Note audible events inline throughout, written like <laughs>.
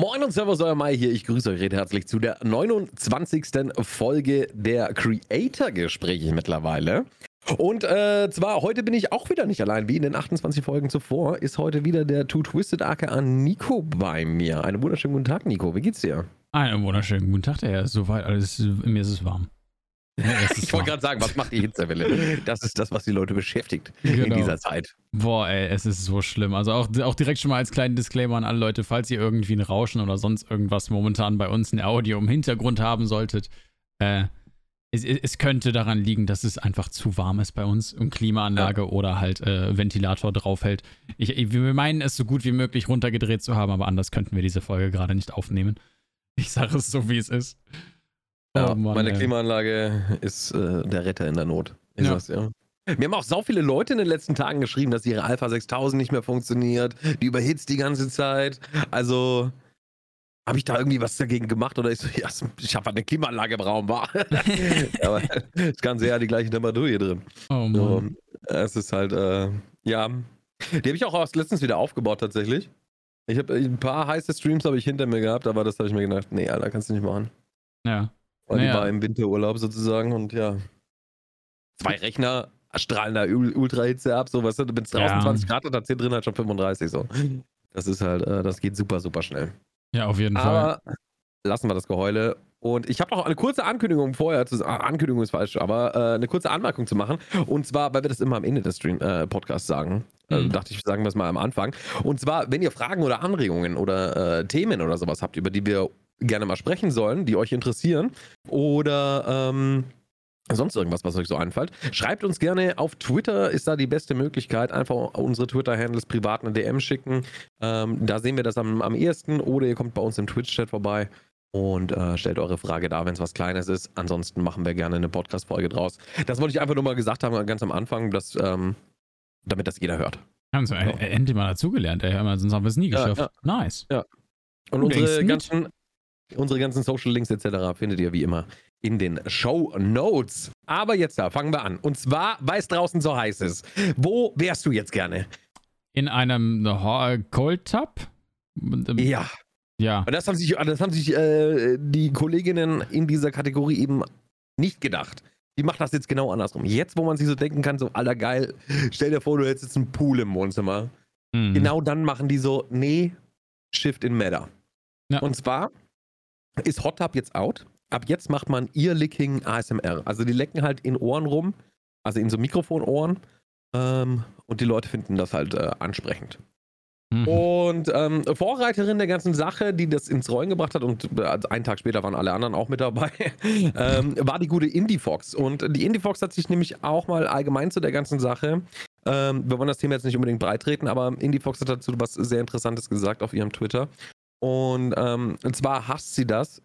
Moin und Servus, euer Mai hier. Ich grüße euch recht herzlich zu der 29. Folge der Creator-Gespräche mittlerweile. Und äh, zwar, heute bin ich auch wieder nicht allein, wie in den 28 Folgen zuvor, ist heute wieder der Two Twisted aka Nico bei mir. Einen wunderschönen guten Tag, Nico. Wie geht's dir? Einen wunderschönen guten Tag, der Herr. Soweit alles, mir ist es warm. <laughs> ich wollte gerade sagen, was macht die Hitzewelle? Das ist das, was die Leute beschäftigt genau. in dieser Zeit. Boah, ey, es ist so schlimm. Also auch, auch direkt schon mal als kleinen Disclaimer an alle Leute, falls ihr irgendwie ein Rauschen oder sonst irgendwas momentan bei uns in Audio im Hintergrund haben solltet, äh, es, es, könnte daran liegen, dass es einfach zu warm ist bei uns und Klimaanlage ja. oder halt äh, Ventilator draufhält. Ich, wir meinen es so gut wie möglich runtergedreht zu haben, aber anders könnten wir diese Folge gerade nicht aufnehmen. Ich sage es so, wie es ist. Ja, oh Mann, meine ey. Klimaanlage ist äh, der Retter in der Not. Ich ja. ja. Mir haben auch so viele Leute in den letzten Tagen geschrieben, dass ihre Alpha 6000 nicht mehr funktioniert. Die überhitzt die ganze Zeit. Also, habe ich da irgendwie was dagegen gemacht oder ich <laughs> so, ja, ich habe halt eine Klimaanlage im Raum, war. <laughs> Aber das Ganze ja die gleiche Temperatur hier drin. Oh Mann. So, es ist halt, äh, ja. Die habe ich auch erst letztens wieder aufgebaut tatsächlich. Ich habe ein paar heiße Streams habe ich hinter mir gehabt, aber das habe ich mir gedacht, nee, Alter, kannst du nicht machen. Ja. Weil naja. die war im Winterurlaub sozusagen und ja. Zwei Rechner strahlen da Ultrahitze ab, so, weißt du, wenn es draußen ja. 20 Grad hat, hat 10 drin halt schon 35, so. Das ist halt, äh, das geht super, super schnell. Ja, auf jeden aber Fall. Lassen wir das Geheule. Und ich habe noch eine kurze Ankündigung vorher, zu, ah, Ankündigung ist falsch, aber äh, eine kurze Anmerkung zu machen. Und zwar, weil wir das immer am Ende des Stream äh, Podcasts sagen. Also dachte ich, sagen wir es mal am Anfang. Und zwar, wenn ihr Fragen oder Anregungen oder äh, Themen oder sowas habt, über die wir gerne mal sprechen sollen, die euch interessieren, oder ähm, sonst irgendwas, was euch so einfällt, schreibt uns gerne auf Twitter, ist da die beste Möglichkeit. Einfach unsere Twitter-Handles privat eine DM schicken. Ähm, da sehen wir das am, am ehesten. Oder ihr kommt bei uns im Twitch-Chat vorbei und äh, stellt eure Frage da, wenn es was Kleines ist. Ansonsten machen wir gerne eine Podcast-Folge draus. Das wollte ich einfach nur mal gesagt haben, ganz am Anfang, dass, ähm, damit das jeder hört. Haben sie so. endlich mal dazugelernt, ey. Sonst haben wir es nie geschafft. Ja, ja. Nice. Ja. Und unsere ganzen, unsere ganzen Social Links etc. findet ihr wie immer in den Show Notes. Aber jetzt da, fangen wir an. Und zwar, weil es draußen so heiß ist. Wo wärst du jetzt gerne? In einem Cold Tub? Ja. Ja. Und das haben sich, das haben sich äh, die Kolleginnen in dieser Kategorie eben nicht gedacht. Die macht das jetzt genau andersrum. Jetzt, wo man sich so denken kann, so aller geil, stell dir vor, du hättest jetzt einen Pool im Wohnzimmer. Mhm. Genau dann machen die so, nee, Shift in Matter. Ja. Und zwar ist Hot Tub jetzt out ab jetzt macht man Ear-Licking ASMR. Also die lecken halt in Ohren rum, also in so Mikrofonohren. Ähm, und die Leute finden das halt äh, ansprechend. Mhm. Und ähm, Vorreiterin der ganzen Sache, die das ins Rollen gebracht hat, und äh, einen Tag später waren alle anderen auch mit dabei, <laughs> ähm, war die gute Indie Fox. Und die Indie Fox hat sich nämlich auch mal allgemein zu der ganzen Sache, ähm, wir wollen das Thema jetzt nicht unbedingt breitreten, aber Indie Fox hat dazu was sehr Interessantes gesagt auf ihrem Twitter. Und, ähm, und zwar hasst sie das,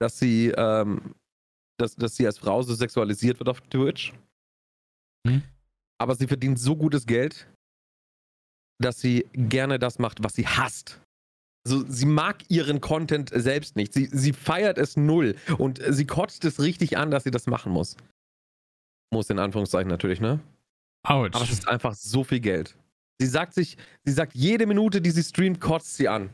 dass sie, ähm, dass, dass sie als Frau so sexualisiert wird auf Twitch. Hm? Aber sie verdient so gutes Geld, dass sie gerne das macht, was sie hasst. Also sie mag ihren Content selbst nicht. Sie, sie feiert es null und sie kotzt es richtig an, dass sie das machen muss. Muss in Anführungszeichen natürlich, ne? Autsch. Aber es ist einfach so viel Geld. Sie sagt sich, sie sagt jede Minute, die sie streamt, kotzt sie an.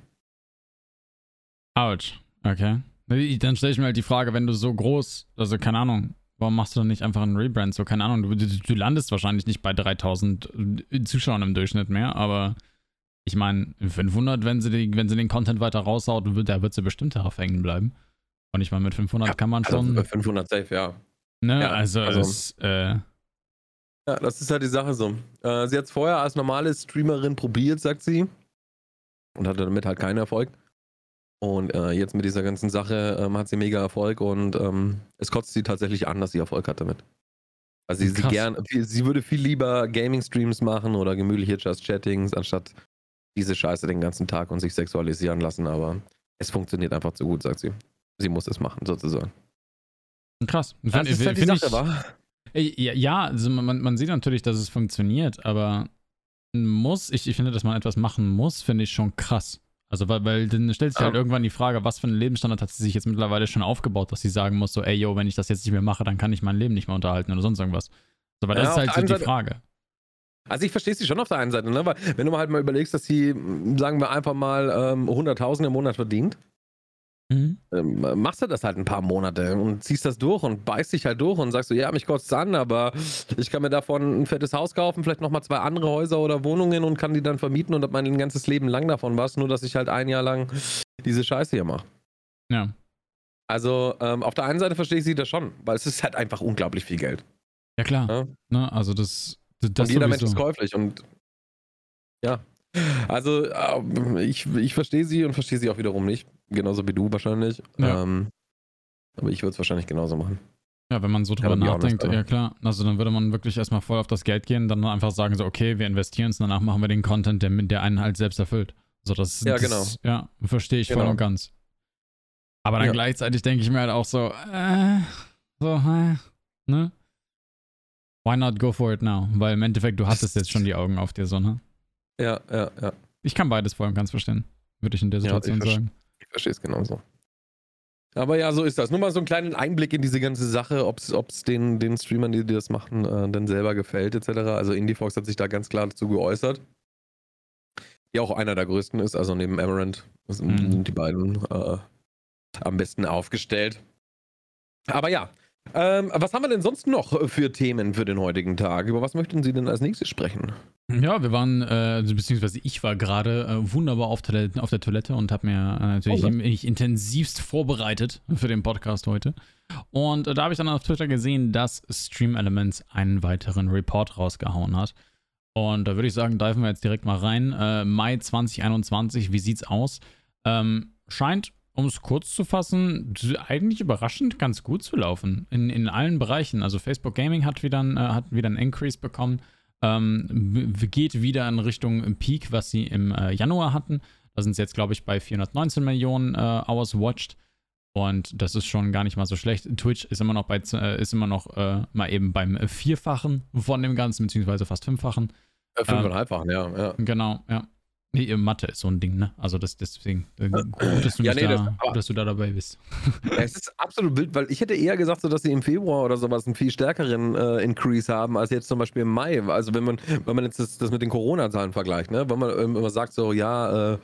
Autsch. Okay. Dann stelle ich mir halt die Frage, wenn du so groß, also keine Ahnung, warum machst du dann nicht einfach einen Rebrand? So, keine Ahnung, du, du, du landest wahrscheinlich nicht bei 3000 äh, Zuschauern im Durchschnitt mehr, aber ich meine, 500, wenn sie, die, wenn sie den Content weiter raushaut, da wird sie bestimmt darauf hängen bleiben. Und ich meine, mit 500 ja, kann man also schon. Also 500 safe, ja. Ne, ja, also, also es, äh, ja, das ist halt die Sache so. Äh, sie hat es vorher als normale Streamerin probiert, sagt sie. Und hatte damit halt keinen Erfolg. Und äh, jetzt mit dieser ganzen Sache ähm, hat sie mega Erfolg und ähm, es kotzt sie tatsächlich an, dass sie Erfolg hat damit. Also sie, sie, gern, sie würde viel lieber Gaming-Streams machen oder gemütliche Just-Chattings, anstatt diese Scheiße den ganzen Tag und sich sexualisieren lassen, aber es funktioniert einfach zu gut, sagt sie. Sie muss es machen, sozusagen. Krass. Das find, ist halt die Sache, wa? Ja, also man, man sieht natürlich, dass es funktioniert, aber muss, ich, ich finde, dass man etwas machen muss, finde ich schon krass. Also, weil, weil dann stellt sich halt irgendwann die Frage, was für einen Lebensstandard hat sie sich jetzt mittlerweile schon aufgebaut, dass sie sagen muss, so, ey, yo, wenn ich das jetzt nicht mehr mache, dann kann ich mein Leben nicht mehr unterhalten oder sonst irgendwas. So, weil ja, das ist halt so die Frage. Also ich verstehe sie schon auf der einen Seite, ne? Weil wenn du mal halt mal überlegst, dass sie, sagen wir einfach mal, ähm, 100.000 im Monat verdient, mhm. ähm, machst du das halt ein paar Monate und ziehst das durch und beißt dich halt durch und sagst so, ja, mich kostet an, aber ich kann mir davon ein fettes Haus kaufen, vielleicht nochmal zwei andere Häuser oder Wohnungen und kann die dann vermieten und hab mein ganzes Leben lang davon was, nur dass ich halt ein Jahr lang diese Scheiße hier mache. Ja. Also ähm, auf der einen Seite verstehe ich sie das schon, weil es ist halt einfach unglaublich viel Geld. Ja klar. Ja? Ne, also das, das und jeder sowieso. Mensch ist käuflich und ja. Also ähm, ich, ich verstehe sie und verstehe sie auch wiederum nicht. Genauso wie du wahrscheinlich. Ja. Ähm, aber ich würde es wahrscheinlich genauso machen. Ja, wenn man so drüber nachdenkt, ja klar. Also dann würde man wirklich erstmal voll auf das Geld gehen, dann einfach sagen so, okay, wir investieren es, danach machen wir den Content, der, der einen halt selbst erfüllt. So, das, ja, das, genau. Ja, verstehe ich genau. voll und ganz. Aber dann ja. gleichzeitig denke ich mir halt auch so, äh, so, äh, ne? Why not go for it now? Weil im Endeffekt, du hattest jetzt schon die Augen auf dir, so, ne? Ja, ja, ja. Ich kann beides voll und ganz verstehen, würde ich in der Situation ja, sagen. Ich verstehe es genauso. Aber ja, so ist das. Nur mal so einen kleinen Einblick in diese ganze Sache, ob es den, den Streamern, die, die das machen, äh, dann selber gefällt, etc. Also IndieFox hat sich da ganz klar dazu geäußert. Die auch einer der größten ist, also neben Amaranth sind, mhm. die beiden äh, am besten aufgestellt. Aber ja, ähm, was haben wir denn sonst noch für Themen für den heutigen Tag? Über was möchten Sie denn als nächstes sprechen? Ja, wir waren, äh, beziehungsweise ich war gerade äh, wunderbar auf, auf, der Toilette und habe mir äh, natürlich oh, intensivst vorbereitet für den Podcast heute. Und äh, da habe ich dann auf Twitter gesehen, dass Stream Elements einen weiteren Report rausgehauen hat. Und da würde ich sagen, diven wir jetzt direkt mal rein. Äh, Mai 2021, wie sieht's aus? Ähm, scheint um es kurz zu fassen, eigentlich überraschend ganz gut zu laufen. In, in allen Bereichen. Also Facebook Gaming hat wieder, ein, äh, hat wieder einen Increase bekommen. Ähm, geht wieder in Richtung Peak, was sie im äh, Januar hatten. Da sind sie jetzt, glaube ich, bei 419 Millionen äh, Hours watched. Und das ist schon gar nicht mal so schlecht. Twitch ist immer noch bei äh, ist immer noch äh, mal eben beim Vierfachen von dem Ganzen, beziehungsweise fast Fünffachen. Äh, fünfeinhalbfachen, ähm, ja, ja. Genau, ja. Nee, Mathe ist so ein Ding, ne? Also das, deswegen, äh, <clears throat> gut, dass du, ja, nee, da, das, dass du da dabei bist. <laughs> es ist absolut wild, weil ich hätte eher gesagt, so, dass sie im Februar oder sowas einen viel stärkeren äh, Increase haben, als jetzt zum Beispiel im Mai. Also wenn man, wenn man jetzt das, das mit den Corona-Zahlen vergleicht, ne? Wenn man immer sagt, so, ja, äh,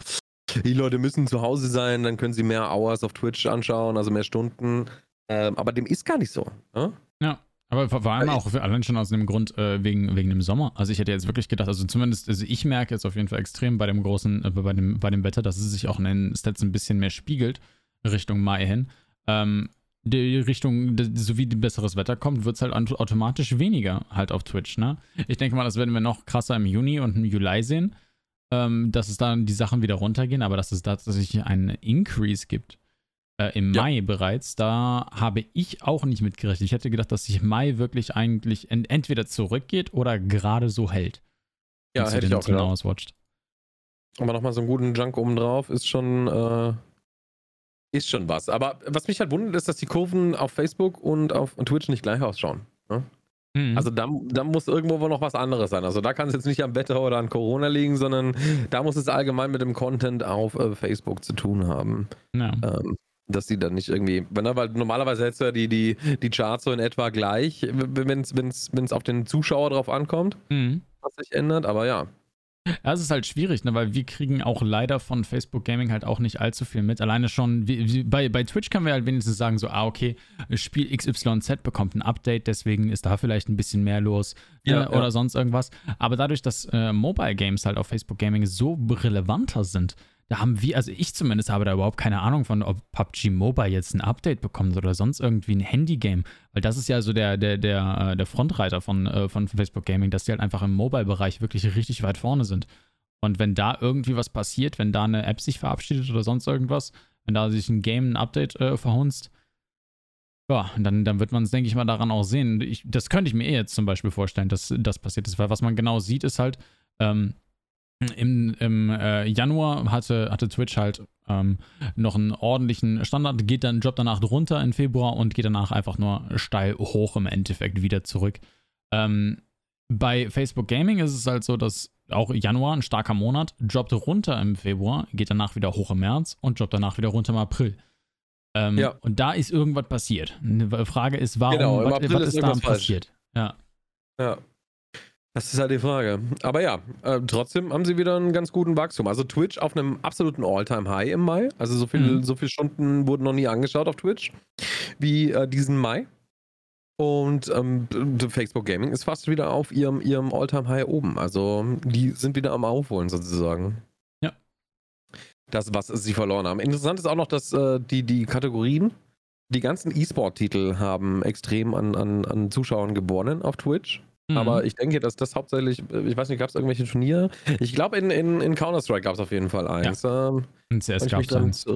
die Leute müssen zu Hause sein, dann können sie mehr Hours auf Twitch anschauen, also mehr Stunden. Ähm, aber dem ist gar nicht so. Ne? Ja. Aber vor allem auch allein schon aus dem Grund äh, wegen, wegen dem Sommer. Also ich hätte jetzt wirklich gedacht, also zumindest, also ich merke jetzt auf jeden Fall extrem bei dem großen, äh, bei, dem, bei dem Wetter, dass es sich auch in den Stats ein bisschen mehr spiegelt, Richtung Mai hin. Ähm, die Richtung, so wie besseres Wetter kommt, wird es halt automatisch weniger halt auf Twitch, ne? Ich denke mal, das werden wir noch krasser im Juni und im Juli sehen, ähm, dass es dann die Sachen wieder runtergehen, aber dass es tatsächlich einen Increase gibt äh, im ja. Mai bereits. Da habe ich auch nicht mitgerechnet. Ich hätte gedacht, dass sich Mai wirklich eigentlich ent entweder zurückgeht oder gerade so hält. Ja, hätte ich auch gedacht. Auswatcht. Aber nochmal so einen guten Junk oben drauf ist schon, äh, ist schon was. Aber was mich halt wundert, ist, dass die Kurven auf Facebook und auf Twitch nicht gleich ausschauen. Ne? Mhm. Also da, da muss irgendwo wohl noch was anderes sein. Also da kann es jetzt nicht am Wetter oder an Corona liegen, sondern da muss es allgemein mit dem Content auf äh, Facebook zu tun haben. Ja. Ähm, dass die dann nicht irgendwie, ne, weil normalerweise hättest du ja die, die, die Charts so in etwa gleich, wenn es auf den Zuschauer drauf ankommt, mhm. was sich ändert, aber ja. Ja, es ist halt schwierig, ne, weil wir kriegen auch leider von Facebook Gaming halt auch nicht allzu viel mit. Alleine schon, wie, wie, bei, bei Twitch können wir halt wenigstens sagen, so, ah, okay, Spiel XYZ bekommt ein Update, deswegen ist da vielleicht ein bisschen mehr los ja, äh, oder ja. sonst irgendwas. Aber dadurch, dass äh, Mobile Games halt auf Facebook Gaming so relevanter sind, da haben wir, also ich zumindest habe da überhaupt keine Ahnung von, ob PUBG Mobile jetzt ein Update bekommt oder sonst irgendwie ein Handy-Game. Weil das ist ja so der, der, der, äh, der Frontreiter von, äh, von Facebook Gaming, dass die halt einfach im Mobile-Bereich wirklich richtig weit vorne sind. Und wenn da irgendwie was passiert, wenn da eine App sich verabschiedet oder sonst irgendwas, wenn da sich ein Game ein Update äh, verhunzt, ja, dann, dann wird man es, denke ich mal, daran auch sehen. Ich, das könnte ich mir eh jetzt zum Beispiel vorstellen, dass das passiert ist, weil was man genau sieht, ist halt, ähm, im, im äh, Januar hatte, hatte Twitch halt ähm, noch einen ordentlichen Standard, geht dann Job danach runter im Februar und geht danach einfach nur steil hoch im Endeffekt wieder zurück. Ähm, bei Facebook Gaming ist es halt so, dass auch Januar, ein starker Monat, droppt runter im Februar, geht danach wieder hoch im März und droppt danach wieder runter im April. Ähm, ja. Und da ist irgendwas passiert. Die Frage ist, warum, genau, was, was ist, ist da passiert? Ja. Ja. Das ist halt die Frage. Aber ja, äh, trotzdem haben sie wieder einen ganz guten Wachstum. Also Twitch auf einem absoluten All-Time-High im Mai. Also so, viel, mhm. so viele Stunden wurden noch nie angeschaut auf Twitch wie äh, diesen Mai. Und ähm, Facebook Gaming ist fast wieder auf ihrem, ihrem All-Time-High oben. Also die sind wieder am Aufholen sozusagen. Ja. Das, was sie verloren haben. Interessant ist auch noch, dass äh, die, die Kategorien, die ganzen E-Sport-Titel haben extrem an, an, an Zuschauern gewonnen auf Twitch. Mhm. Aber ich denke, dass das hauptsächlich, ich weiß nicht, gab es irgendwelche Turniere? Ich glaube, in, in, in Counter-Strike gab es auf jeden Fall eins. Ja. Ähm, in CS gab es eins.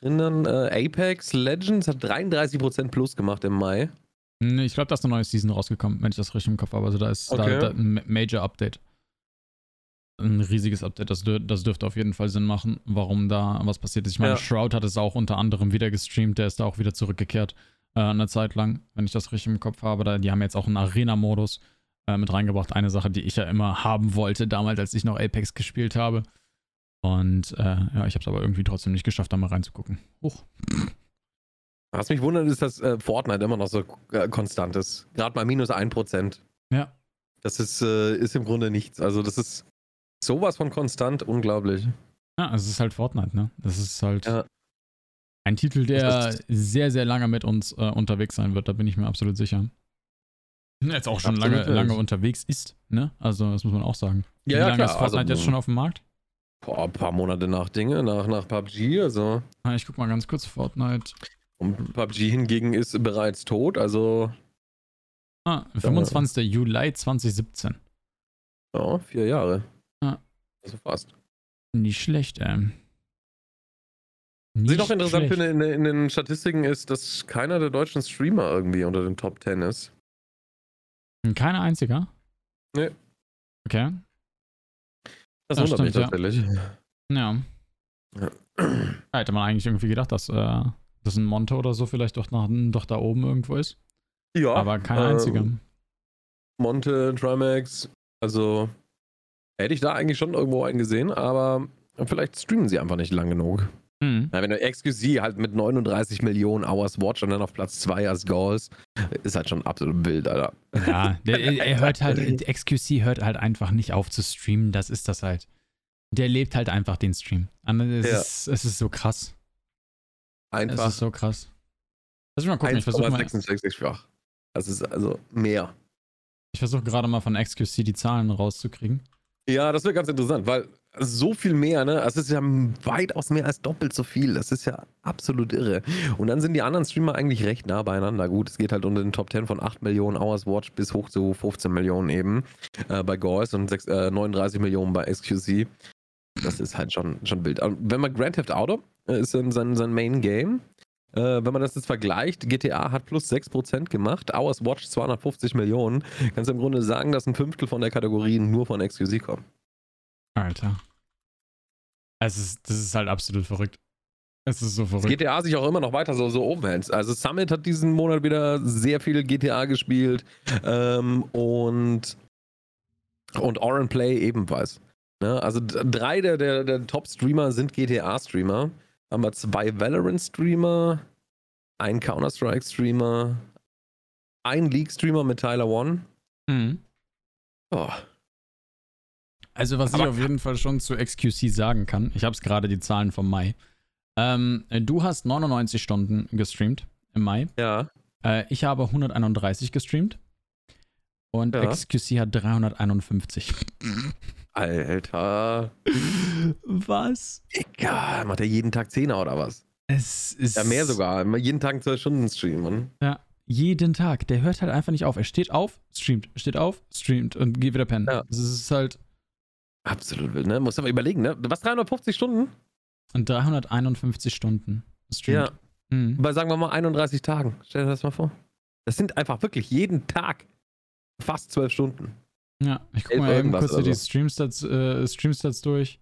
Erinnern, äh, Apex Legends hat 33% plus gemacht im Mai. Ich glaube, da ist eine neue Season rausgekommen, wenn ich das richtig im Kopf habe. Also da ist okay. da, da ein Major Update. Ein riesiges Update. Das, das dürfte auf jeden Fall Sinn machen, warum da was passiert ist. Ich meine, ja. Shroud hat es auch unter anderem wieder gestreamt. Der ist da auch wieder zurückgekehrt. Äh, eine Zeit lang, wenn ich das richtig im Kopf habe. Da, die haben jetzt auch einen Arena-Modus äh, mit reingebracht. Eine Sache, die ich ja immer haben wollte, damals, als ich noch Apex gespielt habe. Und äh, ja, ich habe es aber irgendwie trotzdem nicht geschafft, da mal reinzugucken. Huch. Was mich wundert, ist, dass äh, Fortnite immer noch so äh, konstant ist. Gerade mal minus 1%. Ja. Das ist, äh, ist im Grunde nichts. Also, das ist sowas von konstant, unglaublich. Ja, es ist halt Fortnite, ne? Das ist halt ja. ein Titel, der sehr, sehr lange mit uns äh, unterwegs sein wird. Da bin ich mir absolut sicher. Jetzt auch schon lange, lange unterwegs ist, ne? Also, das muss man auch sagen. Ja, Wie ja, lange klar. ist Fortnite also, jetzt schon auf dem Markt? Boah, ein paar Monate nach Dinge, nach, nach PUBG, also. Ah, ich guck mal ganz kurz Fortnite. Und PUBG hingegen ist bereits tot, also. Ah, 25. Äh, Juli 2017. Ja, vier Jahre. Ah. Also fast. Nicht schlecht, ey. Was ich noch interessant finde in, in, den Statistiken ist, dass keiner der deutschen Streamer irgendwie unter den Top 10 ist. Kein einziger? Nee. Okay. Das ja, wundert mich tatsächlich. Ja. ja. Hätte man eigentlich irgendwie gedacht, dass, äh, dass ein Monte oder so vielleicht doch, nach, doch da oben irgendwo ist. Ja. Aber kein äh, einziger. Monte, Trimax, also hätte ich da eigentlich schon irgendwo einen gesehen, aber vielleicht streamen sie einfach nicht lang genug. Mhm. Ja, wenn du XQC halt mit 39 Millionen Hours Watch und dann auf Platz 2 als Goals, ist halt schon absolut wild, Alter. Ja, der, <laughs> er hört halt, XQC hört halt einfach nicht auf zu streamen, das ist das halt. Der lebt halt einfach den Stream. Es, ja. ist, es ist so krass. Einfach. Es ist so krass. Lass mich mal gucken, ich versuche mal. 66-fach. Das ist also mehr. Ich versuche gerade mal von XQC die Zahlen rauszukriegen. Ja, das wäre ganz interessant, weil so viel mehr, ne? Es ist ja weitaus mehr als doppelt so viel. Das ist ja absolut irre. Und dann sind die anderen Streamer eigentlich recht nah beieinander. Gut, es geht halt unter den Top 10 von 8 Millionen Hours Watch bis hoch zu 15 Millionen eben äh, bei Gauls und 6, äh, 39 Millionen bei XQC. Das ist halt schon, schon wild. Wenn man Grand Theft Auto äh, ist sein, sein Main Game. Äh, wenn man das jetzt vergleicht, GTA hat plus 6% gemacht, Hours Watch 250 Millionen. Kannst du im Grunde sagen, dass ein Fünftel von der Kategorie nur von XQC kommt. Alter. Es ist, das ist halt absolut verrückt. Es ist so verrückt. GTA sich auch immer noch weiter so, so oben hält. Also Summit hat diesen Monat wieder sehr viel GTA gespielt <laughs> ähm, und, und Oren Play ebenfalls. Ne? Also drei der, der, der Top-Streamer sind GTA-Streamer. Haben wir zwei Valorant-Streamer, einen Counter-Strike-Streamer, einen League-Streamer mit Tyler One. Mhm. Oh. Also, was Aber ich auf jeden Fall schon zu XQC sagen kann, ich habe es gerade die Zahlen vom Mai. Ähm, du hast 99 Stunden gestreamt im Mai. Ja. Äh, ich habe 131 gestreamt. Und ja. XQC hat 351. Alter. Was? Egal, macht er jeden Tag 10 oder was? Es ist. Ja, mehr sogar. Jeden Tag 12 Stunden streamen. Ja, jeden Tag. Der hört halt einfach nicht auf. Er steht auf, streamt, steht auf, streamt und geht wieder pennen. Ja. Das ist halt. Absolut wild, ne? Muss aber überlegen, ne? Was, 350 Stunden? Und 351 Stunden. Streamt. Ja. Mhm. Bei, sagen wir mal, 31 Tagen. Stell dir das mal vor. Das sind einfach wirklich jeden Tag fast 12 Stunden. Ja, ich guck mal eben kurz die Streamstats, äh, Streamstats durch.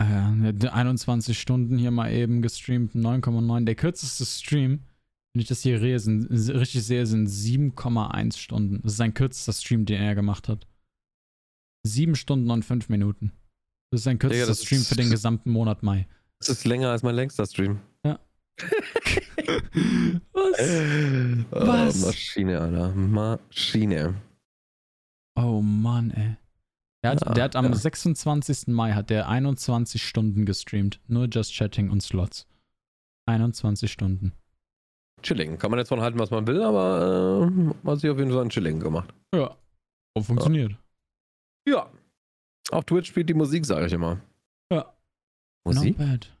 Äh, 21 Stunden hier mal eben gestreamt, 9,9. Der kürzeste Stream, wenn ich das hier sind, richtig sehe, sind 7,1 Stunden. Das ist sein kürzester Stream, den er gemacht hat. 7 Stunden und 5 Minuten. Das ist sein kürzester ja, Stream für den <laughs> gesamten Monat Mai. Das ist länger als mein längster Stream. Ja. <laughs> Was? Oh, Was? Maschine, Alter. Maschine. Oh Mann, ey. Der hat, ja, der hat am ja. 26. Mai hat der 21 Stunden gestreamt. Nur Just Chatting und Slots. 21 Stunden. Chilling. Kann man jetzt von halten, was man will, aber äh, hat sich auf jeden Fall ein Chilling gemacht. Ja. Und funktioniert. Ja. Auf Twitch spielt die Musik, sage ich immer. Ja. Musik? Not bad.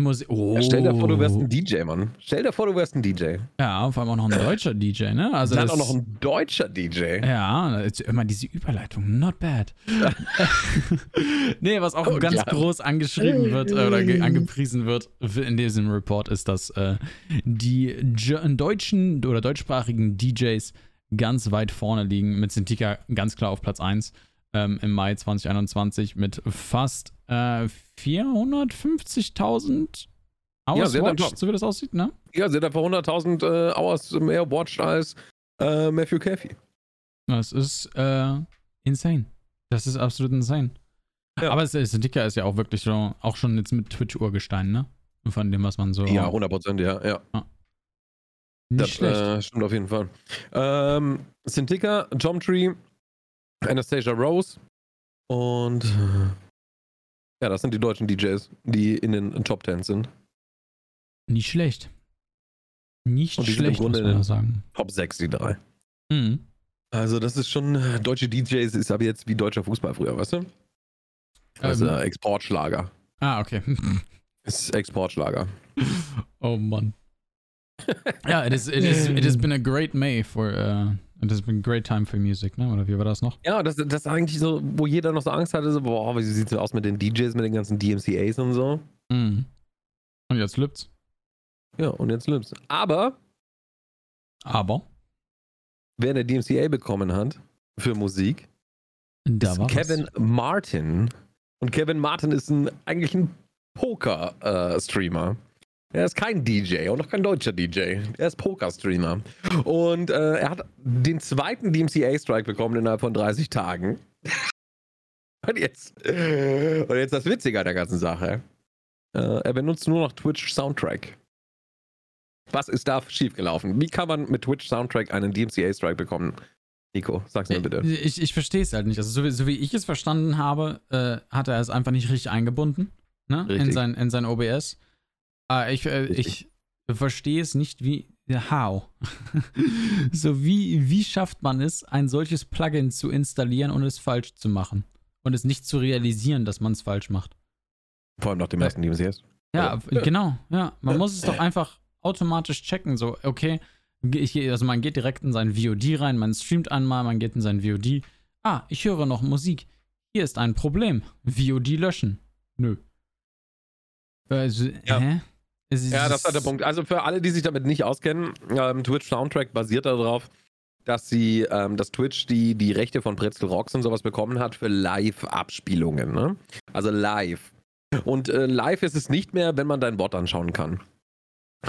Musik. Oh. Ja, stell dir vor, du wärst ein DJ, Mann. Stell dir vor, du wärst ein DJ. Ja, vor allem auch noch ein deutscher DJ, ne? Also Dann auch noch ein deutscher DJ. Ja, immer diese Überleitung. Not bad. <laughs> nee, was auch oh, ganz ja. groß angeschrieben wird äh, oder angepriesen wird in diesem Report ist, dass äh, die deutschen oder deutschsprachigen DJs ganz weit vorne liegen. Mit Sintika ganz klar auf Platz 1 ähm, im Mai 2021 mit fast äh, 450.000 Hours ja, watched, so wie das aussieht, ne? Ja, sie hat einfach 100.000 äh, Hours mehr watched als äh, Matthew Caffey. Das ist äh, insane. Das ist absolut insane. Ja. Aber Sintika ist ja auch wirklich so, auch schon jetzt mit Twitch-Urgestein, ne? Von dem, was man so. Ja, 100%, ja, ja. ja. Nicht das, schlecht. Äh, stimmt auf jeden Fall. Ähm, Sintika, Jomtree, Anastasia Rose und ja, das sind die deutschen DJs, die in den Top 10 sind. Nicht schlecht. Nicht und die schlecht, sind im Grunde muss man sagen. Top 6, die drei. Mhm. Also, das ist schon, deutsche DJs ist aber jetzt wie deutscher Fußball früher, weißt du? Also ähm. Exportschlager. Ah, okay. <laughs> ist Exportschlager. Oh Mann. ja, it, is, it, is, it has been a great May for uh, und das ist ein great time for music, ne? Oder wie war das noch? Ja, das, das ist eigentlich so, wo jeder noch so Angst hatte, so, boah, wie sieht es aus mit den DJs, mit den ganzen DMCAs und so. Mhm. Und jetzt lübt's. Ja, und jetzt lübt's. Aber. Aber. Wer eine DMCA bekommen hat für Musik, da ist Kevin was. Martin. Und Kevin Martin ist ein, eigentlich ein Poker-Streamer. Äh, er ist kein DJ und noch kein deutscher DJ. Er ist Poker-Streamer. Und äh, er hat den zweiten DMCA-Strike bekommen innerhalb von 30 Tagen. <laughs> und, jetzt, und jetzt das Witzige an der ganzen Sache. Äh, er benutzt nur noch Twitch Soundtrack. Was ist da schiefgelaufen? Wie kann man mit Twitch Soundtrack einen DMCA-Strike bekommen? Nico, sag's mir bitte. Ich, ich verstehe es halt nicht. Also, so wie, so wie, ich es verstanden habe, äh, hat er es einfach nicht richtig eingebunden ne? in, sein, in sein OBS. Ah, ich, äh, ich verstehe es nicht, wie. How? <laughs> so, wie, wie schafft man es, ein solches Plugin zu installieren und es falsch zu machen? Und es nicht zu realisieren, dass man es falsch macht. Vor allem nach dem ersten DMCS. Ja, ja, genau. Ja, man muss es doch einfach automatisch checken. So, okay, ich, also man geht direkt in sein VOD rein, man streamt einmal, man geht in sein VOD. Ah, ich höre noch Musik. Hier ist ein Problem. VOD löschen. Nö. Also, ja. hä? Ja, das ist der Punkt. Also für alle, die sich damit nicht auskennen, ähm, Twitch Soundtrack basiert darauf, dass sie, ähm, dass Twitch die, die Rechte von Pretzel Rocks und sowas bekommen hat für Live-Abspielungen. Ne? Also live. Und äh, live ist es nicht mehr, wenn man dein Bot anschauen kann.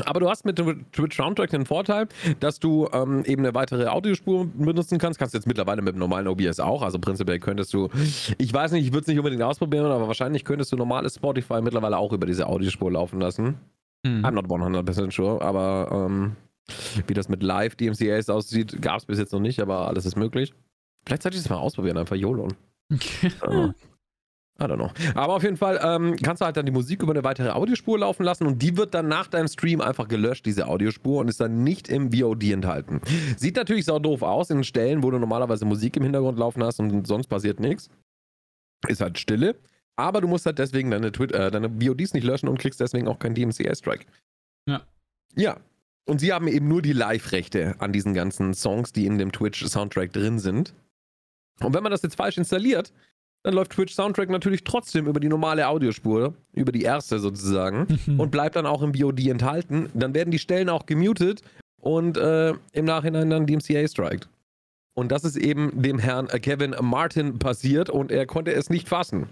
Aber du hast mit Twitch Soundtrack den Vorteil, dass du ähm, eben eine weitere Audiospur benutzen kannst. Kannst du jetzt mittlerweile mit dem normalen OBS auch. Also prinzipiell könntest du, ich weiß nicht, ich würde es nicht unbedingt ausprobieren, aber wahrscheinlich könntest du normales Spotify mittlerweile auch über diese Audiospur laufen lassen. Hm. I'm not 100% sure, aber ähm, wie das mit Live-DMCAs aussieht, gab es bis jetzt noch nicht, aber alles ist möglich. Vielleicht sollte ich das mal ausprobieren, einfach YOLO. uh, <laughs> I don't know. Aber auf jeden Fall ähm, kannst du halt dann die Musik über eine weitere Audiospur laufen lassen und die wird dann nach deinem Stream einfach gelöscht, diese Audiospur, und ist dann nicht im VOD enthalten. Sieht natürlich sau doof aus in Stellen, wo du normalerweise Musik im Hintergrund laufen hast und sonst passiert nichts. Ist halt Stille. Aber du musst halt deswegen deine, Twi äh, deine VODs nicht löschen und kriegst deswegen auch keinen DMCA-Strike. Ja. Ja. Und sie haben eben nur die Live-Rechte an diesen ganzen Songs, die in dem Twitch-Soundtrack drin sind. Und wenn man das jetzt falsch installiert, dann läuft Twitch Soundtrack natürlich trotzdem über die normale Audiospur, über die erste sozusagen, und bleibt dann auch im VOD enthalten. Dann werden die Stellen auch gemutet und äh, im Nachhinein dann DMCA strikt. Und das ist eben dem Herrn Kevin Martin passiert und er konnte es nicht fassen.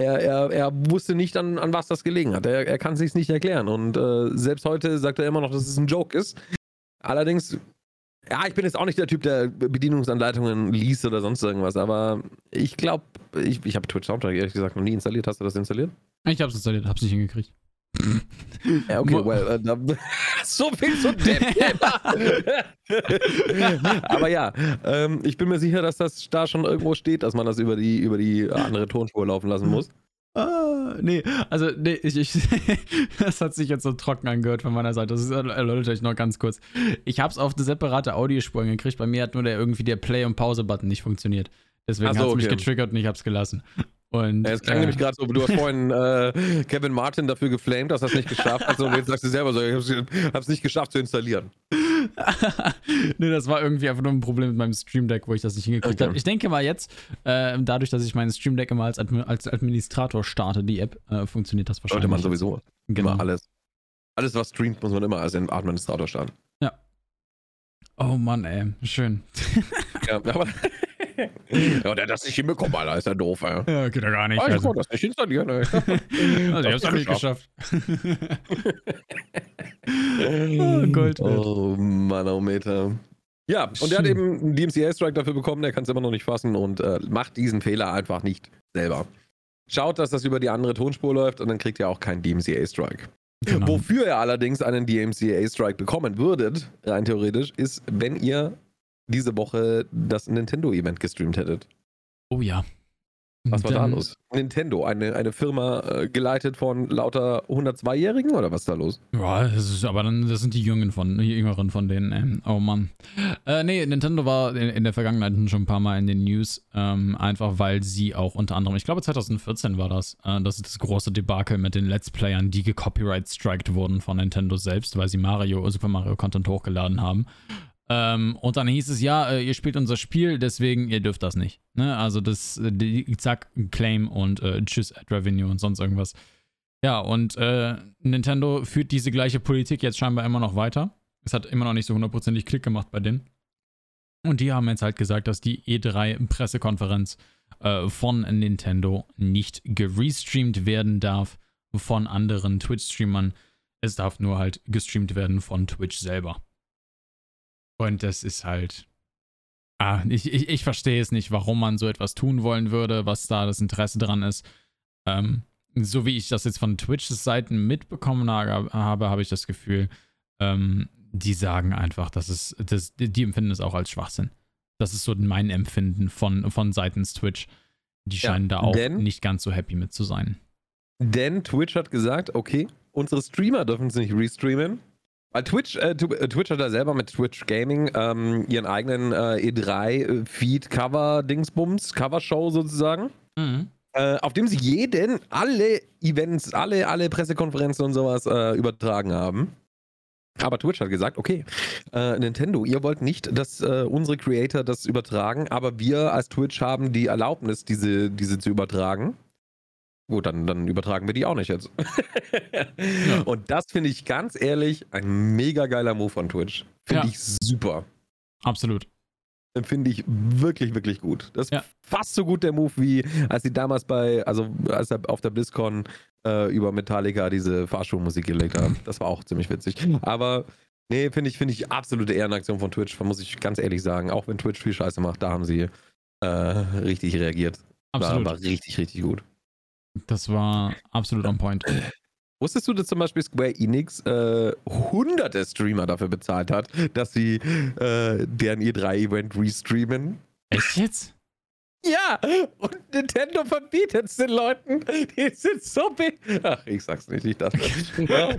Er, er, er wusste nicht, an, an was das gelegen hat. Er, er kann es sich nicht erklären. Und äh, selbst heute sagt er immer noch, dass es ein Joke ist. Allerdings, ja, ich bin jetzt auch nicht der Typ, der Bedienungsanleitungen liest oder sonst irgendwas, aber ich glaube, ich, ich habe Twitch Soundtrack ehrlich gesagt noch nie installiert. Hast du das installiert? Ich habe es installiert, habe es nicht hingekriegt. Ja, okay, well, uh, <laughs> so viel zu dem <laughs> Aber ja, ähm, ich bin mir sicher, dass das da schon irgendwo steht, dass man das über die, über die andere Tonspur laufen lassen muss. Ah, nee, also, nee, ich, ich <laughs> das hat sich jetzt so trocken angehört von meiner Seite. Das erläutert euch noch ganz kurz. Ich habe es auf eine separate Audiospur gekriegt. Bei mir hat nur der irgendwie der Play- und Pause-Button nicht funktioniert. Deswegen so, hat es okay. mich getriggert und ich habe es gelassen. Und, ja, es klang äh, nämlich gerade so, du hast vorhin äh, Kevin Martin dafür geflamed, dass er es nicht geschafft hat. Und jetzt sagst du selber so, ich habe es nicht geschafft zu installieren. <laughs> nee, das war irgendwie einfach nur ein Problem mit meinem Stream Deck, wo ich das nicht hingekriegt okay. habe. Ich denke mal jetzt, äh, dadurch, dass ich meinen Stream Deck immer als, Admi als Administrator starte, die App, äh, funktioniert das wahrscheinlich. Sollte man sowieso. Genau. Immer alles. Alles, was streamt, muss man immer als Administrator starten. Ja. Oh Mann, ey. Schön. ja, aber <laughs> <laughs> ja, der hat das nicht hinbekommen, Alter, ist ja doof, ey. Ja, geht ja gar nicht. Ah, ich also. das nicht installieren, ey. <laughs> also, ich hab's auch nicht geschafft. oh, Gold. Oh, Manometer. Ja, und Schön. der hat eben einen DMCA-Strike dafür bekommen, der kann es immer noch nicht fassen und äh, macht diesen Fehler einfach nicht selber. Schaut, dass das über die andere Tonspur läuft und dann kriegt ihr auch keinen DMCA-Strike. Genau. Wofür ihr allerdings einen DMCA-Strike bekommen würdet, rein theoretisch, ist, wenn ihr diese Woche das Nintendo-Event gestreamt hättet. Oh ja. Was war Dann, da los? Nintendo, eine, eine Firma äh, geleitet von lauter 102-Jährigen oder was ist da los? Ja, das ist, aber dann, das sind die Jüngeren von, die Jüngeren von denen. Ähm, oh Mann. Äh, nee, Nintendo war in, in, der Vergangenheit schon ein paar Mal in den News, ähm, einfach weil sie auch unter anderem, ich glaube 2014 war das, äh, das ist das große Debakel mit den Let's Playern, die gecopyright-striked wurden von Nintendo selbst, weil sie Mario, Super Mario Content hochgeladen haben. Ähm, und dann hieß es, ja, äh, ihr spielt unser Spiel, deswegen, ihr dürft das nicht. Ne? Also das, äh, die, zack, Claim und äh, tschüss, Ad Revenue und sonst irgendwas. Ja, und äh, Nintendo führt diese gleiche Politik jetzt scheinbar immer noch weiter. Es hat immer noch nicht so hundertprozentig Klick gemacht bei denen. Und die haben jetzt halt gesagt, dass die E3-Pressekonferenz äh, von Nintendo nicht gerestreamt werden darf von anderen Twitch-Streamern. Es darf nur halt gestreamt werden von Twitch selber. Und das ist halt. Ah, ich, ich, ich verstehe es nicht, warum man so etwas tun wollen würde, was da das Interesse dran ist. Ähm, so wie ich das jetzt von Twitch-Seiten mitbekommen habe, habe ich das Gefühl, ähm, die sagen einfach, dass es, das, die empfinden es auch als Schwachsinn. Das ist so mein Empfinden von, von seitens Twitch. Die scheinen ja, da auch nicht ganz so happy mit zu sein. Denn Twitch hat gesagt, okay, unsere Streamer dürfen es nicht restreamen. Weil Twitch, äh, äh, Twitch hat da selber mit Twitch Gaming ähm, ihren eigenen äh, E3-Feed-Cover-Dingsbums, Cover-Show sozusagen. Mhm. Äh, auf dem sie jeden, alle Events, alle, alle Pressekonferenzen und sowas äh, übertragen haben. Aber Twitch hat gesagt, okay, äh, Nintendo, ihr wollt nicht, dass unsere Creator das übertragen, aber wir als Twitch haben die Erlaubnis, diese, diese zu übertragen. Gut, dann, dann übertragen wir die auch nicht jetzt. <laughs> ja. Und das finde ich ganz ehrlich ein mega geiler Move von Twitch. Finde ja. ich super. Absolut. Finde ich wirklich, wirklich gut. Das ist ja. fast so gut der Move, wie als sie damals bei, also als er auf der BlizzCon äh, über Metallica diese Fahrstuhlmusik gelegt haben. Das war auch ziemlich witzig. Aber nee, finde ich, finde ich absolute Ehrenaktion von Twitch, muss ich ganz ehrlich sagen. Auch wenn Twitch viel Scheiße macht, da haben sie äh, richtig reagiert. Absolut. War, war richtig, richtig gut. Das war absolut on point. Wusstest du, dass zum Beispiel Square Enix äh, hunderte Streamer dafür bezahlt hat, dass sie äh, deren E3-Event restreamen? Echt jetzt? Ja, und Nintendo verbietet es den Leuten. Die sind so big. Ach, ich sag's nicht, ich dachte. ja.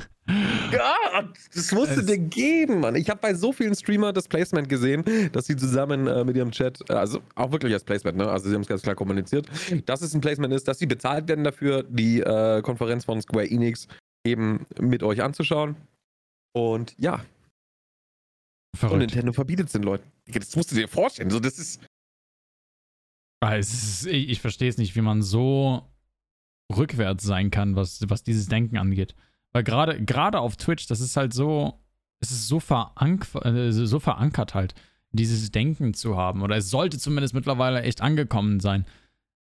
Gott, das musste dir geben, Mann. Ich habe bei so vielen Streamern das Placement gesehen, dass sie zusammen äh, mit ihrem Chat, also auch wirklich als Placement, ne? Also sie haben es ganz klar kommuniziert, dass es ein Placement ist, dass sie bezahlt werden dafür, die äh, Konferenz von Square Enix eben mit euch anzuschauen. Und ja. Verrückt. Und Nintendo verbietet es den Leuten. Das musst du dir vorstellen. So, das ist. Ah, ist, ich, ich verstehe es nicht, wie man so rückwärts sein kann, was, was dieses Denken angeht. Weil gerade gerade auf Twitch, das ist halt so, es ist so, verank äh, so verankert halt, dieses Denken zu haben. Oder es sollte zumindest mittlerweile echt angekommen sein,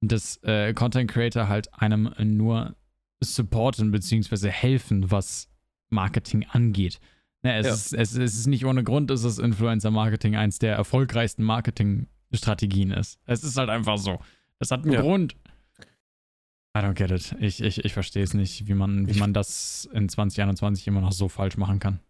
dass äh, Content Creator halt einem nur supporten bzw. helfen, was Marketing angeht. Ne, es, ja. ist, es, es, ist nicht ohne Grund, dass das Influencer-Marketing eins der erfolgreichsten Marketing- Strategien ist. Es ist halt einfach so. Das hat einen ja. Grund. I don't get it. Ich, ich, ich verstehe es nicht, wie man, wie man das in 2021 immer noch so falsch machen kann.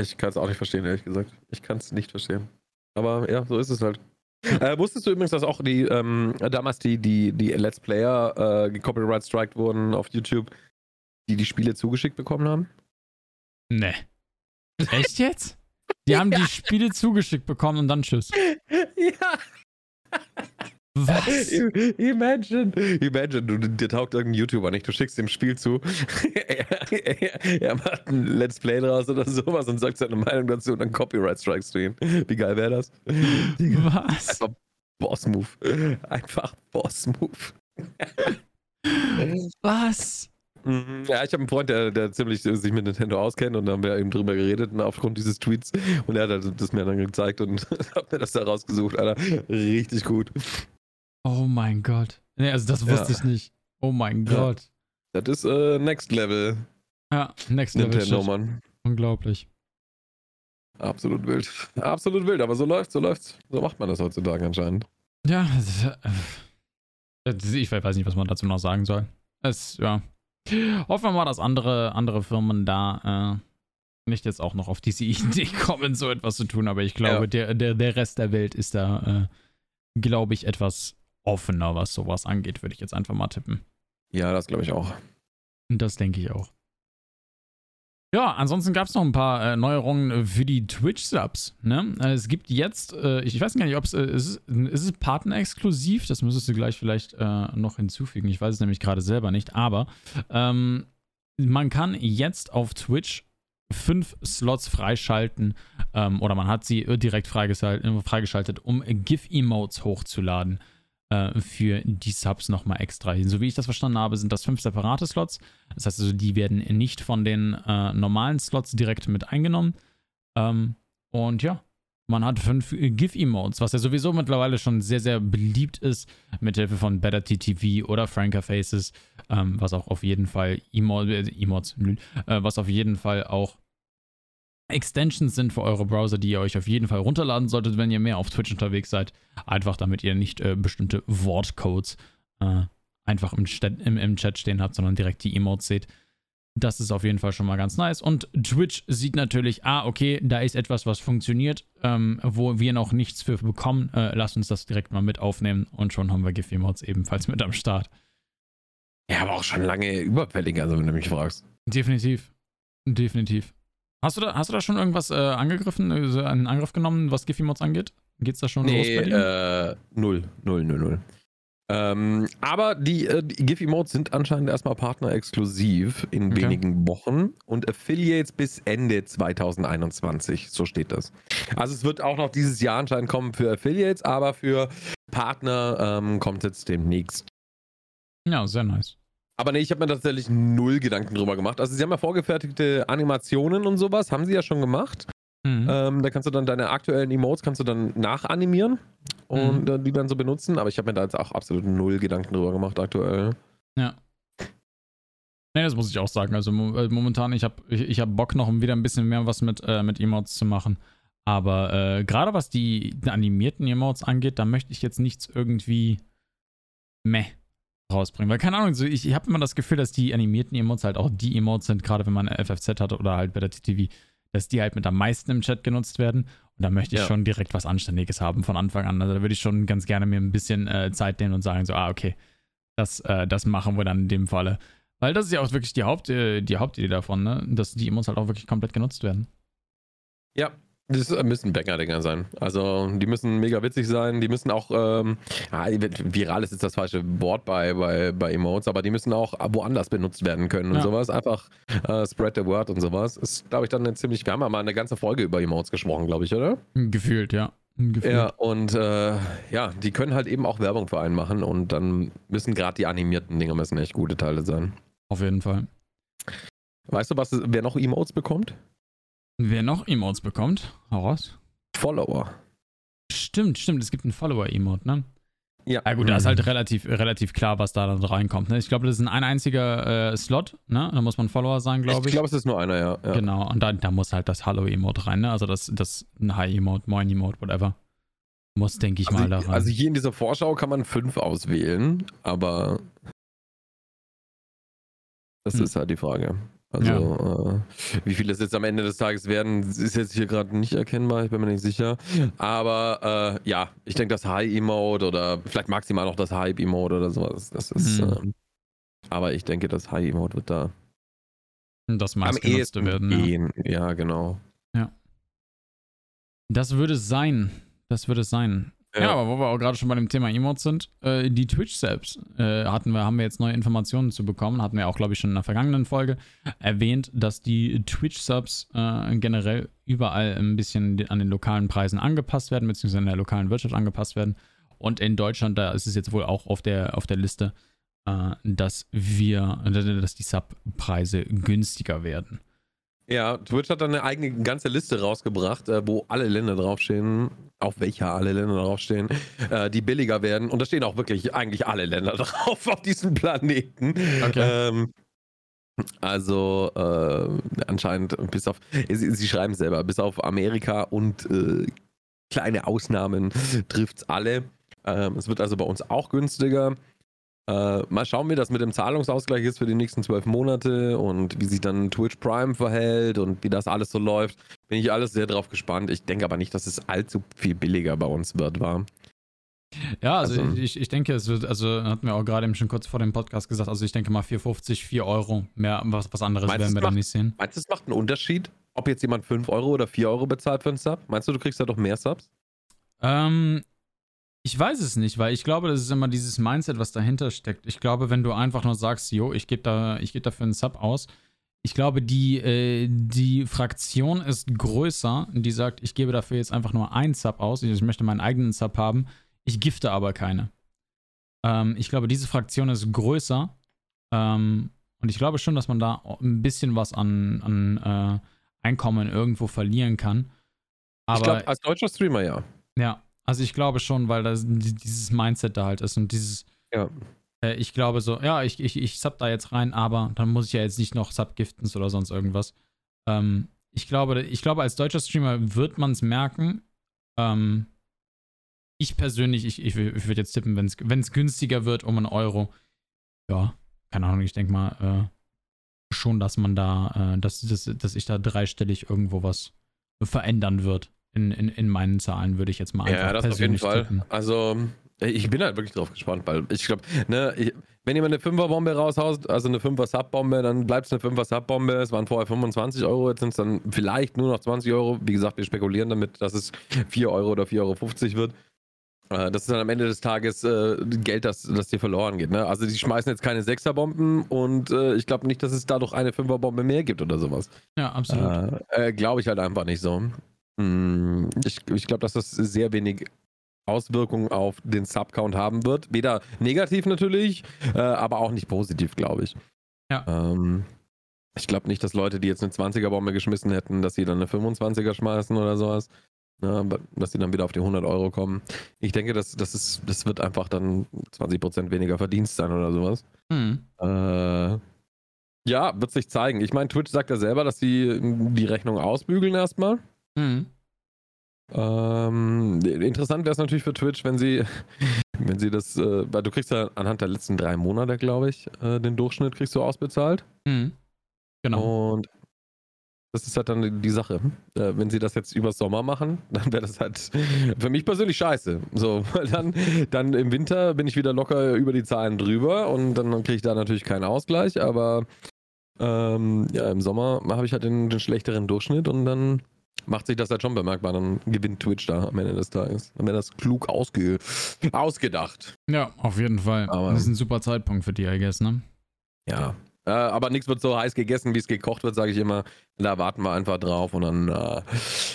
Ich kann es auch nicht verstehen, ehrlich gesagt. Ich kann es nicht verstehen. Aber ja, so ist es halt. <laughs> äh, wusstest du übrigens, dass auch die ähm, damals die, die, die Let's Player äh, Copyright Strike wurden auf YouTube, die die Spiele zugeschickt bekommen haben? Nee. <laughs> Echt jetzt? Die haben ja. die Spiele zugeschickt bekommen und dann tschüss. <laughs> Ja. Was? Imagine, imagine, du, dir taugt irgendein YouTuber nicht, du schickst dem Spiel zu, <laughs> er, er, er, macht ein Let's Play draus oder sowas und sagt seine Meinung dazu und dann Copyright strikes du ihn. Wie geil wäre das? Was? Einfach Boss-Move. Einfach Boss-Move. <laughs> Was? Mhm. Ja, ich habe einen Freund, der, der ziemlich sich mit Nintendo auskennt und da haben wir eben drüber geredet und aufgrund dieses Tweets und er hat das mir dann gezeigt und <laughs> hat mir das da rausgesucht, Alter. Richtig gut. Oh mein Gott. Nee, also das wusste ja. ich nicht. Oh mein ja. Gott. Das ist äh, Next Level. Ja, Next Level. Nintendo, Mann. Unglaublich. Absolut wild. Absolut wild, aber so läuft's, so läuft's. So macht man das heutzutage anscheinend. Ja, äh, ich weiß nicht, was man dazu noch sagen soll. Es, ja. Hoffen wir mal, dass andere, andere Firmen da äh, nicht jetzt auch noch auf diese <laughs> Idee kommen, so etwas zu tun, aber ich glaube, ja. der, der, der Rest der Welt ist da, äh, glaube ich, etwas offener, was sowas angeht, würde ich jetzt einfach mal tippen. Ja, das glaube ich auch. Das denke ich auch. Ja, ansonsten gab es noch ein paar äh, Neuerungen für die Twitch-Subs. Ne? Äh, es gibt jetzt, äh, ich weiß gar nicht, ob es, äh, ist, ist es partnerexklusiv? Das müsstest du gleich vielleicht äh, noch hinzufügen. Ich weiß es nämlich gerade selber nicht. Aber ähm, man kann jetzt auf Twitch fünf Slots freischalten ähm, oder man hat sie direkt freigeschaltet, freigeschaltet um GIF-Emotes hochzuladen. Äh, für die Subs nochmal extra hin. So wie ich das verstanden habe, sind das fünf separate Slots. Das heißt also, die werden nicht von den äh, normalen Slots direkt mit eingenommen. Ähm, und ja, man hat fünf GIF-Emotes, was ja sowieso mittlerweile schon sehr, sehr beliebt ist, mit Hilfe von Better TTV oder Franker Faces, ähm, was auch auf jeden Fall Emo äh, Emotes, äh, was auf jeden Fall auch Extensions sind für eure Browser, die ihr euch auf jeden Fall runterladen solltet, wenn ihr mehr auf Twitch unterwegs seid. Einfach damit ihr nicht äh, bestimmte Wortcodes äh, einfach im, im, im, Chat stehen habt, sondern direkt die Emotes seht. Das ist auf jeden Fall schon mal ganz nice. Und Twitch sieht natürlich, ah, okay, da ist etwas, was funktioniert, ähm, wo wir noch nichts für bekommen. Äh, lasst uns das direkt mal mit aufnehmen und schon haben wir GIF-Emotes ebenfalls mit am Start. Ja, aber auch schon lange überfällig, also wenn du mich fragst. Definitiv. Definitiv. Hast du da, hast du da schon irgendwas äh, angegriffen, also einen Angriff genommen, was Giphy-Mods angeht? Geht's da schon nee, los bei dir? Äh, null, null, null, null. Ähm, aber die, äh, die Giphy-Modes sind anscheinend erstmal partnerexklusiv in okay. wenigen Wochen und Affiliates bis Ende 2021. So steht das. Also es wird auch noch dieses Jahr anscheinend kommen für Affiliates, aber für Partner ähm, kommt jetzt demnächst. Ja, sehr nice. Aber nee, ich habe mir tatsächlich null Gedanken drüber gemacht. Also sie haben ja vorgefertigte Animationen und sowas, haben sie ja schon gemacht. Mhm. Ähm, da kannst du dann deine aktuellen Emotes kannst du dann nachanimieren und mhm. die dann so benutzen. Aber ich habe mir da jetzt auch absolut null Gedanken drüber gemacht aktuell. Ja. Nee, das muss ich auch sagen. Also äh, momentan, ich habe ich, ich hab Bock noch wieder ein bisschen mehr was mit, äh, mit Emotes zu machen. Aber äh, gerade was die animierten Emotes angeht, da möchte ich jetzt nichts irgendwie meh rausbringen. Weil, keine Ahnung, so ich, ich habe immer das Gefühl, dass die animierten Emotes halt auch die Emotes sind, gerade wenn man FFZ hat oder halt bei der TTV, dass die halt mit am meisten im Chat genutzt werden. Und da möchte ich ja. schon direkt was Anständiges haben von Anfang an. Also da würde ich schon ganz gerne mir ein bisschen äh, Zeit nehmen und sagen, so, ah, okay, das, äh, das machen wir dann in dem Falle. Weil das ist ja auch wirklich die, Haupt, äh, die Hauptidee davon, ne? dass die Emotes halt auch wirklich komplett genutzt werden. Ja, das müssen Banger-Dinger sein. Also, die müssen mega witzig sein. Die müssen auch, ähm, ja, viral ist jetzt das falsche Wort bei, bei, bei Emotes, aber die müssen auch woanders benutzt werden können und ja. sowas. Einfach äh, spread the word und sowas. Ist, glaube ich, dann eine ziemlich. Wir haben ja mal eine ganze Folge über Emotes gesprochen, glaube ich, oder? Gefühlt, ja. Gefühlt. Ja, und äh, ja, die können halt eben auch Werbung für einen machen und dann müssen gerade die animierten Dinger müssen echt gute Teile sein. Auf jeden Fall. Weißt du, was, wer noch Emotes bekommt? Wer noch Emotes bekommt? Hau raus. Follower. Stimmt, stimmt. Es gibt einen Follower-Emote, ne? Ja. Ja gut, da ist halt relativ, relativ klar, was da dann reinkommt. Ne? Ich glaube, das ist ein einziger äh, Slot, ne? Da muss man Follower sein, glaube ich. Ich glaube, es ist nur einer, ja. ja. Genau, und da, da muss halt das Hallo-Emote rein, ne? Also das, das Hi-Emote, Moin-Emote, whatever. Muss, denke ich also, mal, da rein. Also hier in dieser Vorschau kann man fünf auswählen, aber Das hm. ist halt die Frage. Also, ja. äh, wie viele es jetzt am Ende des Tages werden, ist jetzt hier gerade nicht erkennbar, ich bin mir nicht sicher. Aber äh, ja, ich denke, das High-Emote oder vielleicht maximal noch das Hype-Emote oder sowas. Das ist. Mhm. Äh, aber ich denke, das High-Emote wird da. Das meistgenutzte werden. Gehen. Ja. ja, genau. Ja. Das würde es sein. Das würde es sein. Ja. ja, aber wo wir auch gerade schon bei dem Thema Emotes sind, äh, die Twitch-Subs äh, hatten wir, haben wir jetzt neue Informationen zu bekommen, hatten wir auch, glaube ich, schon in der vergangenen Folge erwähnt, dass die Twitch-Subs äh, generell überall ein bisschen an den lokalen Preisen angepasst werden, beziehungsweise in der lokalen Wirtschaft angepasst werden. Und in Deutschland, da ist es jetzt wohl auch auf der, auf der Liste, äh, dass wir, dass die Subpreise günstiger werden. Ja, Twitch hat dann eine eigene ganze Liste rausgebracht, äh, wo alle Länder draufstehen, auf welcher alle Länder draufstehen, äh, die billiger werden. Und da stehen auch wirklich eigentlich alle Länder <laughs> drauf auf diesem Planeten. Okay. Ähm, also äh, anscheinend bis auf, sie, sie, schreiben selber, bis auf Amerika und äh, kleine Ausnahmen trifft es alle. Ähm, es wird also bei uns auch günstiger. Äh, mal schauen, wie das mit dem Zahlungsausgleich ist für die nächsten zwölf Monate und wie sich dann Twitch Prime verhält und wie das alles so läuft. Bin ich alles sehr drauf gespannt. Ich denke aber nicht, dass es allzu viel billiger bei uns wird, war. Ja, also, also ich, ich denke, es wird, also hatten wir auch gerade eben schon kurz vor dem Podcast gesagt, also ich denke mal 4,50, 4 Euro, mehr, was, was anderes werden wir dann nicht sehen. Meinst du, es macht einen Unterschied, ob jetzt jemand 5 Euro oder 4 Euro bezahlt für einen Sub? Meinst du, du kriegst da doch mehr Subs? Ähm, ich weiß es nicht, weil ich glaube, das ist immer dieses Mindset, was dahinter steckt. Ich glaube, wenn du einfach nur sagst, jo, ich gebe da, ich gebe dafür einen Sub aus, ich glaube, die, äh, die Fraktion ist größer, die sagt, ich gebe dafür jetzt einfach nur einen Sub aus, ich möchte meinen eigenen Sub haben, ich gifte aber keine. Ähm, ich glaube, diese Fraktion ist größer ähm, und ich glaube schon, dass man da ein bisschen was an, an äh, Einkommen irgendwo verlieren kann. Aber, ich glaube, als deutscher Streamer ja. Ja, also ich glaube schon, weil da dieses Mindset da halt ist und dieses. Ja. Äh, ich glaube so, ja, ich, ich, ich sub da jetzt rein, aber dann muss ich ja jetzt nicht noch Subgiftens oder sonst irgendwas. Ähm, ich glaube, ich glaube, als deutscher Streamer wird man es merken. Ähm, ich persönlich, ich, ich, ich würde jetzt tippen, wenn es günstiger wird um einen Euro. Ja, keine Ahnung, ich denke mal äh, schon, dass man da, äh, dass, dass, dass ich da dreistellig irgendwo was verändern wird in, in, in meinen Zahlen, würde ich jetzt mal einfach Ja, das auf jeden Fall. Tippen. Also, ich bin halt wirklich drauf gespannt, weil ich glaube, ne, ich, wenn jemand eine 5er-Bombe raushaut, also eine 5er-Sub-Bombe, dann bleibt es eine 5er-Sub-Bombe. Es waren vorher 25 Euro, jetzt sind es dann vielleicht nur noch 20 Euro. Wie gesagt, wir spekulieren damit, dass es 4 Euro oder 4,50 Euro wird. Äh, das ist dann am Ende des Tages äh, Geld, das, das dir verloren geht. Ne? Also die schmeißen jetzt keine 6er-Bomben und äh, ich glaube nicht, dass es dadurch eine 5er-Bombe mehr gibt oder sowas. Ja, absolut. Äh, äh, glaube ich halt einfach nicht so. Hm, ich, ich glaube, dass das sehr wenig Auswirkungen auf den Subcount haben wird. Weder negativ natürlich, äh, aber auch nicht positiv, glaube ich. Ja. Ähm, ich glaube nicht, dass Leute, die jetzt eine 20er-Bombe geschmissen hätten, dass sie dann eine 25er schmeißen oder sowas. Ja, dass sie dann wieder auf die 100 Euro kommen. Ich denke, das, das, ist, das wird einfach dann 20% weniger Verdienst sein oder sowas. Hm. Äh, ja, wird sich zeigen. Ich meine, Twitch sagt ja selber, dass sie die Rechnung ausbügeln erstmal. Mhm. Ähm, interessant wäre es natürlich für Twitch, wenn sie, <laughs> wenn sie das, äh, weil du kriegst ja anhand der letzten drei Monate, glaube ich, äh, den Durchschnitt kriegst du ausbezahlt. Mhm. Genau. Und das ist halt dann die Sache. Äh, wenn sie das jetzt über Sommer machen, <laughs> dann wäre das halt für mich persönlich scheiße. So, <laughs> weil dann, dann im Winter bin ich wieder locker über die Zahlen drüber und dann kriege ich da natürlich keinen Ausgleich, aber ähm, ja, im Sommer habe ich halt den, den schlechteren Durchschnitt und dann macht sich das halt schon bemerkbar. Dann gewinnt Twitch da am Ende des Tages. Dann wäre das klug ausge ausgedacht. Ja, auf jeden Fall. Aber das ist ein super Zeitpunkt für die, I guess, ne? Ja. Äh, aber nichts wird so heiß gegessen, wie es gekocht wird, sage ich immer. Da warten wir einfach drauf und dann äh,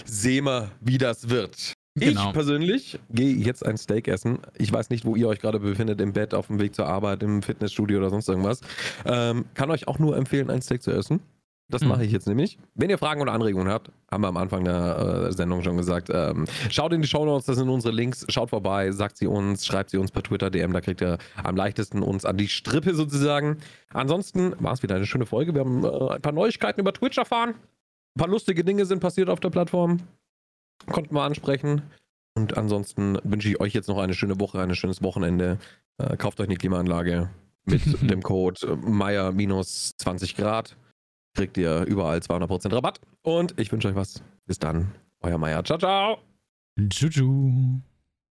sehen wir, wie das wird. Genau. Ich persönlich gehe jetzt ein Steak essen. Ich weiß nicht, wo ihr euch gerade befindet, im Bett, auf dem Weg zur Arbeit, im Fitnessstudio oder sonst irgendwas. Ähm, kann euch auch nur empfehlen, ein Steak zu essen. Das hm. mache ich jetzt nämlich. Wenn ihr Fragen oder Anregungen habt, haben wir am Anfang der äh, Sendung schon gesagt, ähm, schaut in die Show Notes, das sind unsere Links, schaut vorbei, sagt sie uns, schreibt sie uns per Twitter, DM, da kriegt ihr am leichtesten uns an die Strippe sozusagen. Ansonsten war es wieder eine schöne Folge. Wir haben äh, ein paar Neuigkeiten über Twitch erfahren. Ein paar lustige Dinge sind passiert auf der Plattform. Konnten wir ansprechen. Und ansonsten wünsche ich euch jetzt noch eine schöne Woche, ein schönes Wochenende. Äh, kauft euch eine Klimaanlage mit <laughs> dem Code Meier minus 20 Grad kriegt ihr überall 200% Rabatt. Und ich wünsche euch was. Bis dann. Euer Meier. Ciao, ciao. Tschüss.